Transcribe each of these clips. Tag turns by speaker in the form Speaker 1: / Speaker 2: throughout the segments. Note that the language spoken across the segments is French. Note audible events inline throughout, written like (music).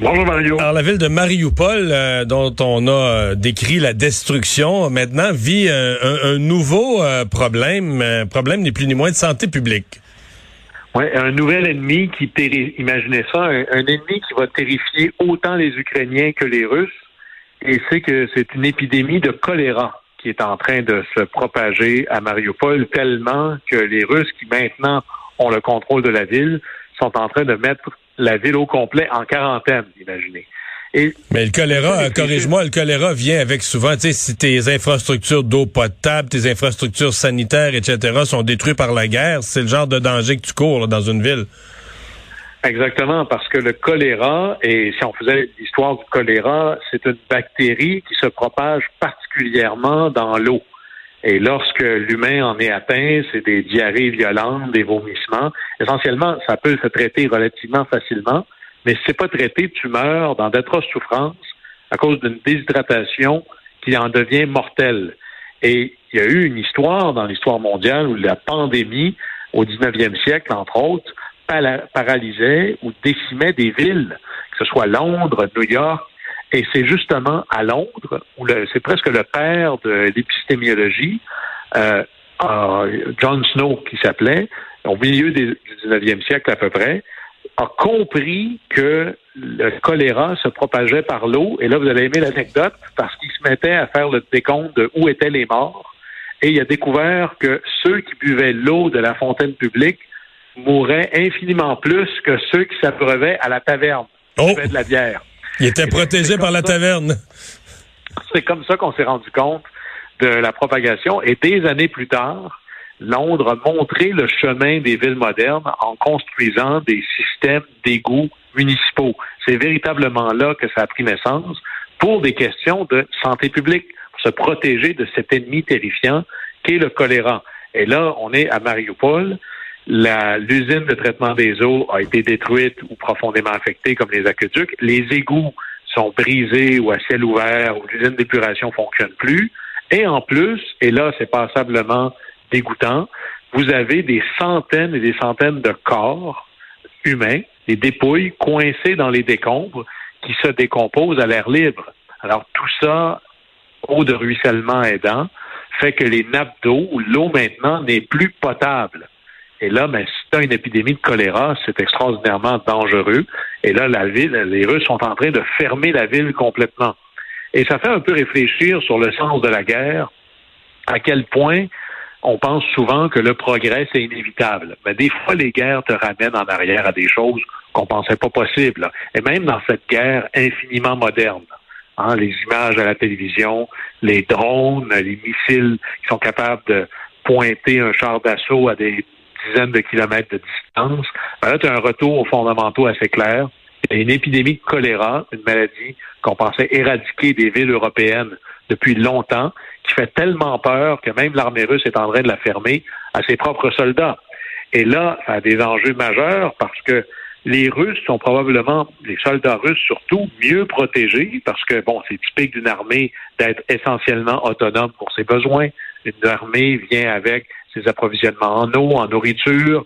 Speaker 1: Bonjour Mario.
Speaker 2: Alors la ville de Mariupol, euh, dont on a euh, décrit la destruction, maintenant vit euh, un, un, nouveau problème, problème ni plus ni moins de santé publique.
Speaker 1: Oui, un nouvel ennemi qui imaginez ça, un, un, ennemi qui va terrifier autant les Ukrainiens que les Russes. Et c'est que c'est une épidémie de choléra qui est en train de se propager à Mariupol tellement que les Russes qui maintenant ont le contrôle de la ville sont en train de mettre la ville au complet en quarantaine, imaginez.
Speaker 2: Et, Mais le choléra, corrige-moi, le choléra vient avec souvent, tu sais, si tes infrastructures d'eau potable, tes infrastructures sanitaires, etc., sont détruites par la guerre, c'est le genre de danger que tu cours dans une ville.
Speaker 1: Exactement, parce que le choléra, et si on faisait l'histoire du choléra, c'est une bactérie qui se propage particulièrement dans l'eau. Et lorsque l'humain en est atteint, c'est des diarrhées violentes, des vomissements. Essentiellement, ça peut se traiter relativement facilement, mais si c'est pas traité, tu meurs dans d'atroces souffrances à cause d'une déshydratation qui en devient mortelle. Et il y a eu une histoire dans l'histoire mondiale où la pandémie, au 19e siècle, entre autres, paralysait ou décimait des villes, que ce soit Londres, New York, et c'est justement à Londres, où c'est presque le père de l'épistémiologie, euh, John Snow qui s'appelait, au milieu du 19e siècle à peu près, a compris que le choléra se propageait par l'eau. Et là, vous allez aimer l'anecdote parce qu'il se mettait à faire le décompte de où étaient les morts. Et il a découvert que ceux qui buvaient l'eau de la fontaine publique mouraient infiniment plus que ceux qui s'abreuvaient à la taverne,
Speaker 2: oh.
Speaker 1: de la bière.
Speaker 2: Il était protégé par la taverne.
Speaker 1: C'est comme ça qu'on s'est rendu compte de la propagation. Et des années plus tard, Londres a montré le chemin des villes modernes en construisant des systèmes d'égouts municipaux. C'est véritablement là que ça a pris naissance pour des questions de santé publique, pour se protéger de cet ennemi terrifiant qu'est le choléra. Et là, on est à Mariupol. L'usine de traitement des eaux a été détruite ou profondément affectée, comme les aqueducs. Les égouts sont brisés ou à ciel ouvert, ou l'usine d'épuration fonctionne plus. Et en plus, et là, c'est passablement dégoûtant, vous avez des centaines et des centaines de corps humains, des dépouilles coincées dans les décombres qui se décomposent à l'air libre. Alors tout ça, eau de ruissellement aidant, fait que les nappes d'eau, l'eau maintenant n'est plus potable. Et là, ben, si tu une épidémie de choléra, c'est extraordinairement dangereux. Et là, la ville, les Russes sont en train de fermer la ville complètement. Et ça fait un peu réfléchir sur le sens de la guerre, à quel point on pense souvent que le progrès, c'est inévitable. Mais des fois, les guerres te ramènent en arrière à des choses qu'on pensait pas possibles. Et même dans cette guerre infiniment moderne, hein, les images à la télévision, les drones, les missiles qui sont capables de pointer un char d'assaut à des dizaines de kilomètres de distance. Ben là, tu as un retour aux fondamentaux assez clair. Il y a une épidémie de choléra, une maladie qu'on pensait éradiquer des villes européennes depuis longtemps, qui fait tellement peur que même l'armée russe est en train de la fermer à ses propres soldats. Et là, ça a des enjeux majeurs parce que les Russes sont probablement, les soldats russes surtout, mieux protégés parce que, bon, c'est typique d'une armée d'être essentiellement autonome pour ses besoins. Une armée vient avec ses approvisionnements en eau, en nourriture,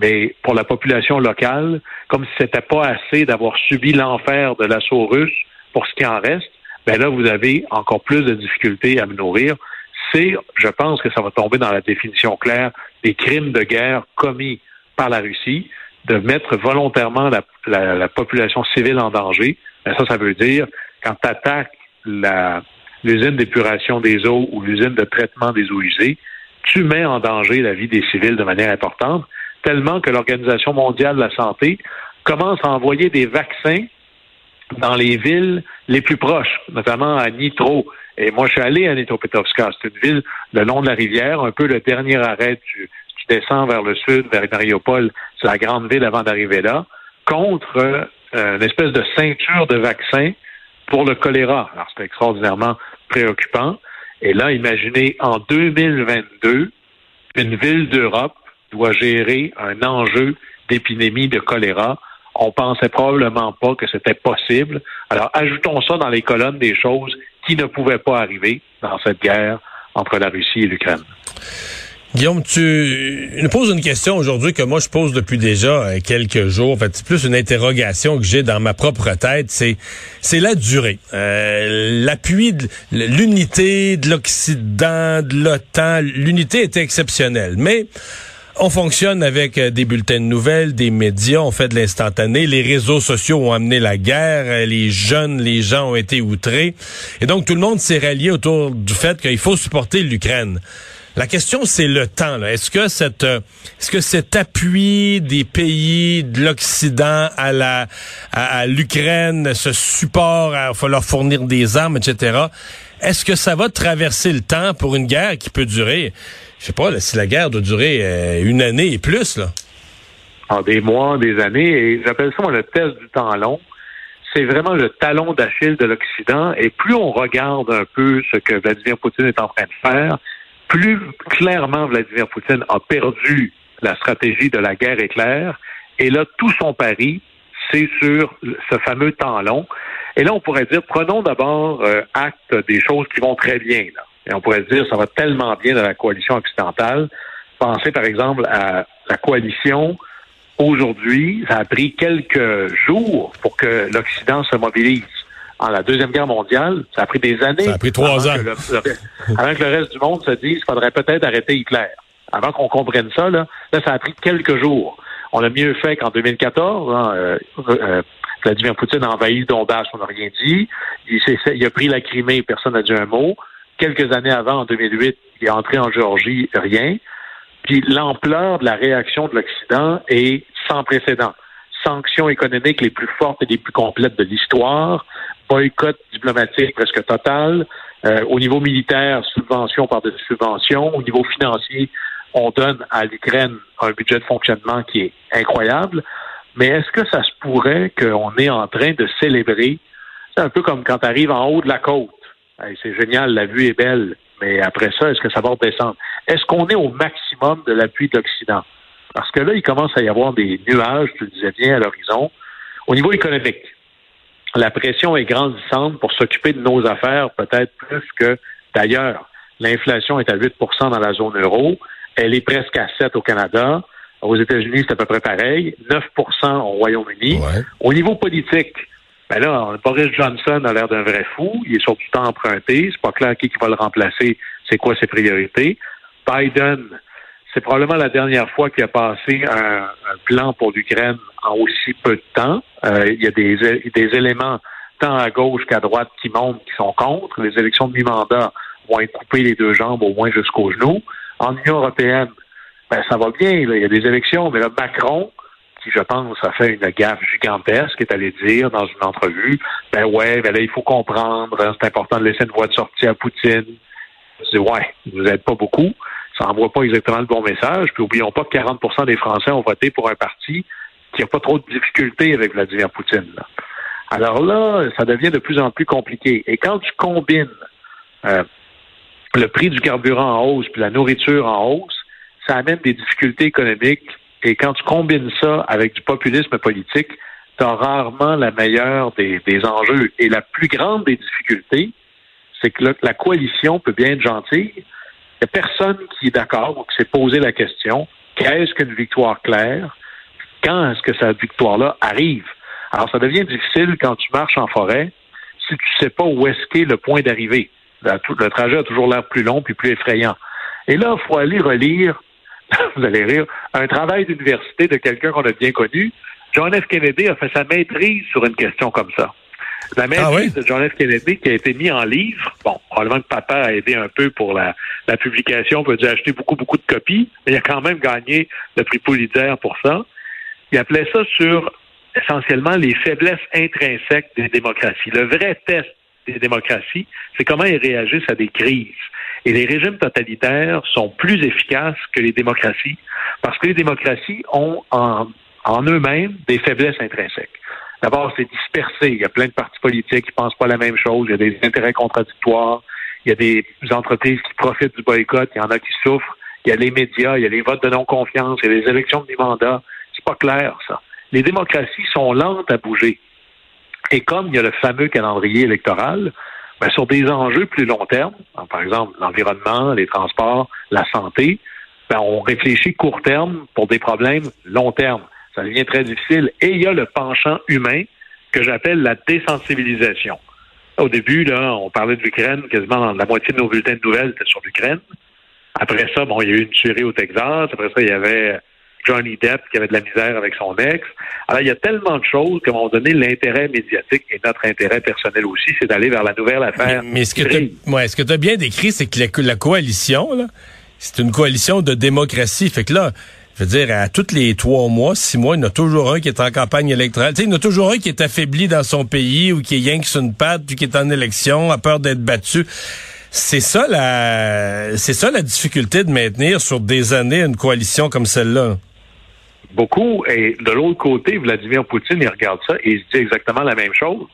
Speaker 1: mais pour la population locale, comme si c'était pas assez d'avoir subi l'enfer de l'assaut russe pour ce qui en reste, ben là, vous avez encore plus de difficultés à me nourrir. C'est, je pense que ça va tomber dans la définition claire des crimes de guerre commis par la Russie, de mettre volontairement la, population civile en danger. Ben ça, ça veut dire, quand tu attaques l'usine d'épuration des eaux ou l'usine de traitement des eaux usées, tu mets en danger la vie des civils de manière importante, tellement que l'Organisation mondiale de la santé commence à envoyer des vaccins dans les villes les plus proches, notamment à Nitro. Et moi, je suis allé à Nitropetrovska. C'est une ville le long de la rivière, un peu le dernier arrêt. Tu, tu descends vers le sud, vers Mariupol. C'est la grande ville avant d'arriver là, contre euh, une espèce de ceinture de vaccins pour le choléra. Alors, c'est extraordinairement préoccupant. Et là, imaginez, en 2022, une ville d'Europe doit gérer un enjeu d'épidémie de choléra. On pensait probablement pas que c'était possible. Alors, ajoutons ça dans les colonnes des choses qui ne pouvaient pas arriver dans cette guerre entre la Russie et l'Ukraine.
Speaker 2: Guillaume, tu nous poses une question aujourd'hui que moi je pose depuis déjà euh, quelques jours. En fait, c'est plus une interrogation que j'ai dans ma propre tête. C'est c'est la durée, euh, l'appui, l'unité de l'Occident, de l'OTAN. L'unité était exceptionnelle, mais on fonctionne avec euh, des bulletins de nouvelles, des médias, on fait de l'instantané. Les réseaux sociaux ont amené la guerre. Les jeunes, les gens ont été outrés. Et donc, tout le monde s'est rallié autour du fait qu'il faut supporter l'Ukraine. La question, c'est le temps. Est-ce que cette, euh, est-ce que cet appui des pays de l'Occident à la, à, l'Ukraine, ce support, il faut leur fournir des armes, etc. Est-ce que ça va traverser le temps pour une guerre qui peut durer, je sais pas, si la guerre doit durer euh, une année et plus, là?
Speaker 1: En des mois, des années, et j'appelle ça le test du temps long c'est vraiment le talon d'Achille de l'Occident. Et plus on regarde un peu ce que Vladimir Poutine est en train de faire, plus clairement Vladimir Poutine a perdu la stratégie de la guerre éclair. Et là, tout son pari, c'est sur ce fameux temps long. Et là, on pourrait dire, prenons d'abord euh, acte des choses qui vont très bien. Là. Et on pourrait dire, ça va tellement bien dans la coalition occidentale. Pensez par exemple à la coalition. Aujourd'hui, ça a pris quelques jours pour que l'Occident se mobilise en la Deuxième Guerre mondiale, ça a pris des années.
Speaker 2: Ça a pris trois ans. (laughs)
Speaker 1: avant que le reste du monde se dise qu'il faudrait peut-être arrêter Hitler. Avant qu'on comprenne ça, là, là, ça a pris quelques jours. On a mieux fait qu'en 2014. Hein, euh, euh, Vladimir Poutine a envahi le Donbass, on n'a rien dit. Il, il, a pris la Crimée, personne n'a dit un mot. Quelques années avant, en 2008, il est entré en Géorgie, rien. Puis l'ampleur de la réaction de l'Occident est sans précédent sanctions économiques les plus fortes et les plus complètes de l'histoire, boycott diplomatique presque total. Euh, au niveau militaire, subvention par des subventions. Au niveau financier, on donne à l'Ukraine un budget de fonctionnement qui est incroyable. Mais est-ce que ça se pourrait qu'on est en train de célébrer? C'est un peu comme quand tu arrives en haut de la côte. c'est génial, la vue est belle. Mais après ça, est-ce que ça va redescendre? Est-ce qu'on est au maximum de l'appui de l'Occident? Parce que là, il commence à y avoir des nuages, tu le disais bien, à l'horizon. Au niveau économique, la pression est grandissante pour s'occuper de nos affaires, peut-être plus que d'ailleurs. L'inflation est à 8% dans la zone euro. Elle est presque à 7 au Canada. Aux États-Unis, c'est à peu près pareil. 9% au Royaume-Uni. Au niveau politique, ben là, Boris Johnson a l'air d'un vrai fou. Il est sur du temps emprunté. C'est pas clair qui va le remplacer. C'est quoi ses priorités? Biden, c'est probablement la dernière fois qu'il a passé un, plan pour l'Ukraine en aussi peu de temps. Euh, il y a des, des éléments tant à gauche qu'à droite qui montrent qui sont contre. Les élections de mi-mandat vont être coupées les deux jambes au moins jusqu'au genou. En Union européenne, ben, ça va bien. Il y a des élections, mais là, Macron, qui, je pense, a fait une gaffe gigantesque, est allé dire dans une entrevue, ben ouais, ben là, il faut comprendre, hein, c'est important de laisser une voie de sortie à Poutine. Je dis, ouais, vous n'êtes pas beaucoup ça n'envoie pas exactement le bon message. Puis oublions pas que 40% des Français ont voté pour un parti qui n'a pas trop de difficultés avec Vladimir Poutine. Alors là, ça devient de plus en plus compliqué. Et quand tu combines euh, le prix du carburant en hausse puis la nourriture en hausse, ça amène des difficultés économiques. Et quand tu combines ça avec du populisme politique, tu as rarement la meilleure des, des, enjeux. Et la plus grande des difficultés, c'est que la coalition peut bien être gentille, il n'y a personne qui est d'accord ou qui s'est posé la question qu'est-ce qu'une victoire claire? Quand est-ce que cette victoire-là arrive? Alors, ça devient difficile quand tu marches en forêt si tu ne sais pas où est-ce qu'est le point d'arrivée. Le trajet a toujours l'air plus long puis plus effrayant. Et là, il faut aller relire, (laughs) vous allez rire, un travail d'université de quelqu'un qu'on a bien connu. John F. Kennedy a fait sa maîtrise sur une question comme ça. La même ah de John F. Kennedy qui a été mis en livre. Bon, probablement que papa a aidé un peu pour la, la publication, peut a acheté beaucoup, beaucoup de copies, mais il a quand même gagné le prix Pulitzer pour ça. Il appelait ça sur essentiellement les faiblesses intrinsèques des démocraties. Le vrai test des démocraties, c'est comment ils réagissent à des crises. Et les régimes totalitaires sont plus efficaces que les démocraties parce que les démocraties ont en, en eux-mêmes des faiblesses intrinsèques. D'abord, c'est dispersé. Il y a plein de partis politiques qui pensent pas la même chose. Il y a des intérêts contradictoires. Il y a des entreprises qui profitent du boycott. Il y en a qui souffrent. Il y a les médias. Il y a les votes de non-confiance. Il y a les élections de mi-mandat. C'est pas clair, ça. Les démocraties sont lentes à bouger. Et comme il y a le fameux calendrier électoral, ben, sur des enjeux plus long terme, par exemple l'environnement, les transports, la santé, ben, on réfléchit court terme pour des problèmes long terme. Ça devient très difficile. Et il y a le penchant humain que j'appelle la désensibilisation. Au début, là, on parlait de l'Ukraine, quasiment la moitié de nos bulletins de nouvelles étaient sur l'Ukraine. Après ça, bon, il y a eu une tuerie au Texas. Après ça, il y avait Johnny Depp qui avait de la misère avec son ex. Alors, il y a tellement de choses qu'à un moment donné, l'intérêt médiatique et notre intérêt personnel aussi, c'est d'aller vers la nouvelle affaire.
Speaker 2: Mais, ce que tu as bien décrit, c'est que la, la coalition, c'est une coalition de démocratie. Fait que là, je veux dire, à tous les trois mois, six mois, il y en a toujours un qui est en campagne électorale. Tu sais, il y en a toujours un qui est affaibli dans son pays ou qui est que sur une patte, puis qui est en élection, a peur d'être battu. C'est ça la, c'est ça la difficulté de maintenir sur des années une coalition comme celle-là.
Speaker 1: Beaucoup. Et de l'autre côté, Vladimir Poutine, il regarde ça et il dit exactement la même chose.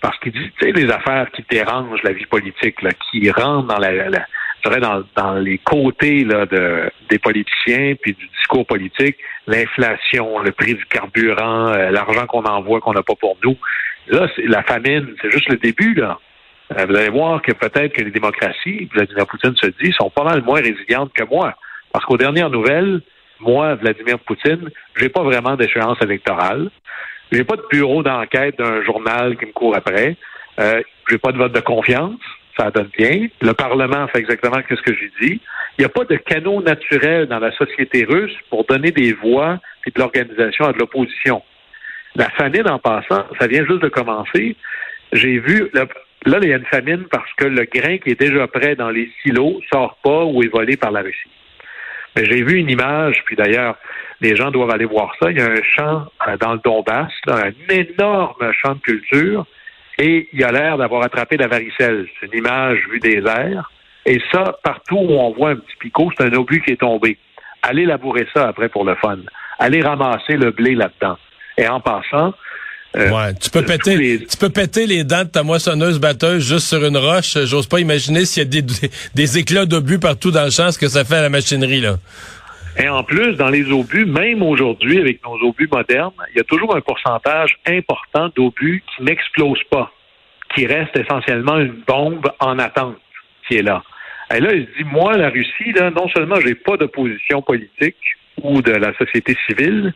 Speaker 1: Parce qu'il dit, tu sais, les affaires qui dérangent la vie politique, là, qui rentrent dans la, la dans, dans les côtés de, des politiciens puis du discours politique, l'inflation, le prix du carburant, euh, l'argent qu'on envoie qu'on n'a pas pour nous. Là, c'est la famine, c'est juste le début, là. Euh, vous allez voir que peut-être que les démocraties, Vladimir Poutine se dit, sont pas mal moins résilientes que moi. Parce qu'aux dernières nouvelles, moi, Vladimir Poutine, j'ai pas vraiment d'échéance électorale. J'ai pas de bureau d'enquête d'un journal qui me court après. Euh, j'ai pas de vote de confiance ça donne bien. Le Parlement fait exactement ce que j'ai dit. Il n'y a pas de canaux naturel dans la société russe pour donner des voix et de l'organisation à de l'opposition. La famine, en passant, ça vient juste de commencer. J'ai vu, là, il y a une famine parce que le grain qui est déjà prêt dans les silos sort pas ou est volé par la Russie. Mais j'ai vu une image, puis d'ailleurs, les gens doivent aller voir ça. Il y a un champ euh, dans le Donbass, un énorme champ de culture et il a l'air d'avoir attrapé la varicelle. C'est une image vue des airs. Et ça, partout où on voit un petit picot, c'est un obus qui est tombé. Allez labourer ça après pour le fun. Allez ramasser le blé là-dedans. Et en passant,
Speaker 2: euh, ouais, tu peux péter, les... tu peux péter les dents de ta moissonneuse batteuse juste sur une roche. J'ose pas imaginer s'il y a des, des éclats d'obus partout dans le champ, ce que ça fait à la machinerie là.
Speaker 1: Et en plus, dans les obus, même aujourd'hui, avec nos obus modernes, il y a toujours un pourcentage important d'obus qui n'explosent pas, qui reste essentiellement une bombe en attente qui est là. Et là, il se dit, moi, la Russie, là, non seulement j'ai pas d'opposition politique ou de la société civile,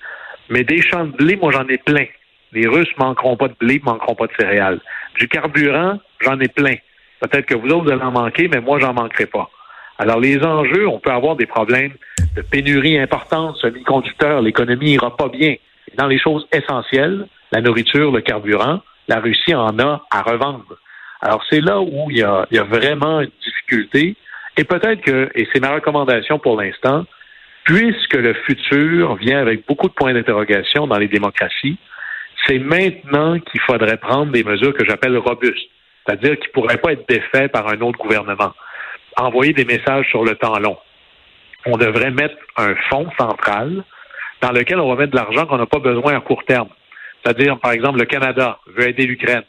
Speaker 1: mais des champs de blé, moi, j'en ai plein. Les Russes manqueront pas de blé, manqueront pas de céréales. Du carburant, j'en ai plein. Peut-être que vous autres, vous allez en manquer, mais moi, j'en manquerai pas. Alors, les enjeux, on peut avoir des problèmes de pénurie importante, semi-conducteurs, l'économie ira pas bien. Dans les choses essentielles, la nourriture, le carburant, la Russie en a à revendre. Alors, c'est là où il y, a, il y a vraiment une difficulté. Et peut-être que, et c'est ma recommandation pour l'instant, puisque le futur vient avec beaucoup de points d'interrogation dans les démocraties, c'est maintenant qu'il faudrait prendre des mesures que j'appelle robustes, c'est-à-dire qui ne pourraient pas être défaits par un autre gouvernement envoyer des messages sur le temps long. On devrait mettre un fonds central dans lequel on va mettre de l'argent qu'on n'a pas besoin à court terme. C'est-à-dire, par exemple, le Canada veut aider l'Ukraine.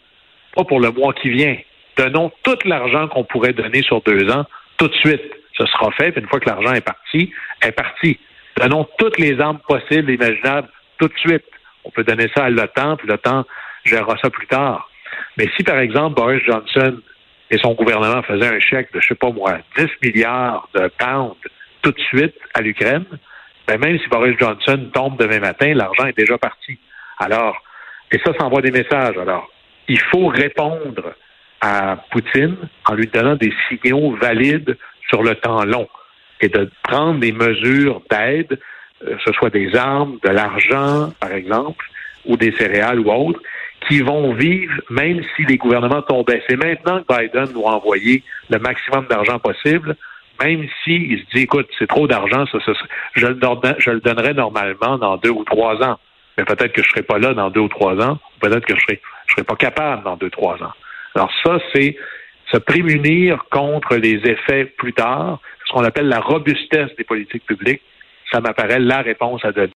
Speaker 1: Pas pour le mois qui vient. Donnons tout l'argent qu'on pourrait donner sur deux ans tout de suite. Ce sera fait, puis une fois que l'argent est parti, est parti. Donnons toutes les armes possibles et imaginables tout de suite. On peut donner ça à l'OTAN, puis l'OTAN gérera ça plus tard. Mais si, par exemple, Boris Johnson et son gouvernement faisait un chèque de, je sais pas moi, 10 milliards de pounds tout de suite à l'Ukraine, ben même si Boris Johnson tombe demain matin, l'argent est déjà parti. Alors, et ça, ça envoie des messages. Alors, il faut répondre à Poutine en lui donnant des signaux valides sur le temps long et de prendre des mesures d'aide, euh, que ce soit des armes, de l'argent, par exemple, ou des céréales ou autres, qui vont vivre même si les gouvernements tombaient. C'est maintenant que Biden doit envoyer le maximum d'argent possible, même s'il se dit, écoute, c'est trop d'argent, ça, ça, je, le je le donnerai normalement dans deux ou trois ans. Mais peut-être que je ne serai pas là dans deux ou trois ans, peut-être que je serai, je serai pas capable dans deux, trois ans. Alors ça, c'est se prémunir contre les effets plus tard, ce qu'on appelle la robustesse des politiques publiques. Ça m'apparaît la réponse à donner.